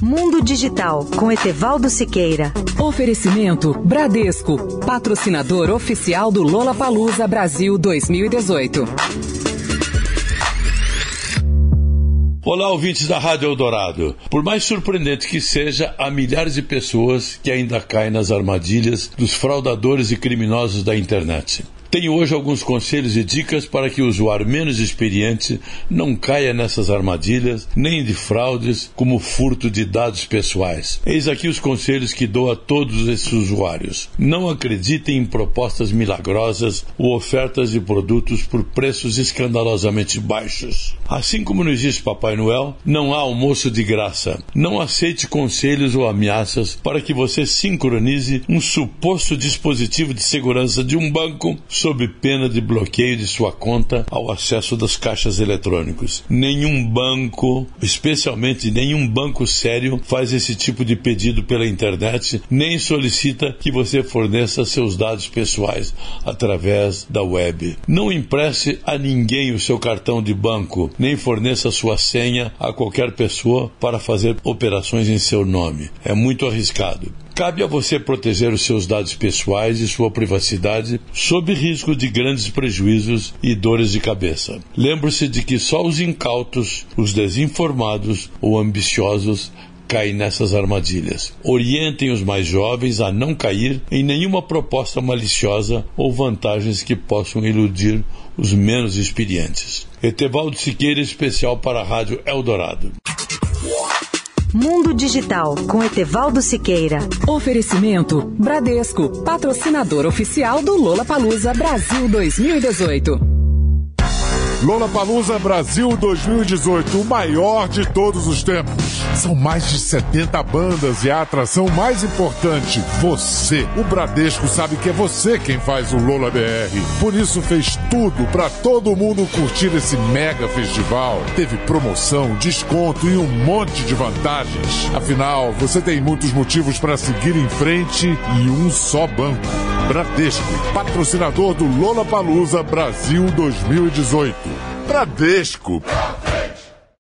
Mundo Digital com Etevaldo Siqueira. Oferecimento Bradesco, patrocinador oficial do Lola Palusa Brasil 2018. Olá, ouvintes da Rádio Eldorado. Por mais surpreendente que seja, há milhares de pessoas que ainda caem nas armadilhas dos fraudadores e criminosos da internet. Tenho hoje alguns conselhos e dicas para que o usuário menos experiente não caia nessas armadilhas, nem de fraudes, como furto de dados pessoais. Eis aqui os conselhos que dou a todos esses usuários. Não acreditem em propostas milagrosas ou ofertas de produtos por preços escandalosamente baixos. Assim como não existe Papai Noel, não há almoço de graça. Não aceite conselhos ou ameaças para que você sincronize um suposto dispositivo de segurança de um banco sob pena de bloqueio de sua conta ao acesso das caixas eletrônicos. Nenhum banco, especialmente nenhum banco sério, faz esse tipo de pedido pela internet, nem solicita que você forneça seus dados pessoais através da web. Não empreste a ninguém o seu cartão de banco, nem forneça sua senha a qualquer pessoa para fazer operações em seu nome. É muito arriscado. Cabe a você proteger os seus dados pessoais e sua privacidade sob risco de grandes prejuízos e dores de cabeça. Lembre-se de que só os incautos, os desinformados ou ambiciosos caem nessas armadilhas. Orientem os mais jovens a não cair em nenhuma proposta maliciosa ou vantagens que possam iludir os menos experientes. Etevaldo Siqueira, especial para a Rádio Eldorado. Mundo Digital com Etevaldo Siqueira. Oferecimento Bradesco, patrocinador oficial do Lola Palusa Brasil 2018. Lola Palusa Brasil 2018, o maior de todos os tempos. São mais de 70 bandas e a atração mais importante, você. O Bradesco sabe que é você quem faz o Lola BR. Por isso fez tudo para todo mundo curtir esse mega festival. Teve promoção, desconto e um monte de vantagens. Afinal, você tem muitos motivos para seguir em frente e um só banco. Bradesco, patrocinador do Lola Palusa Brasil 2018. Bradesco.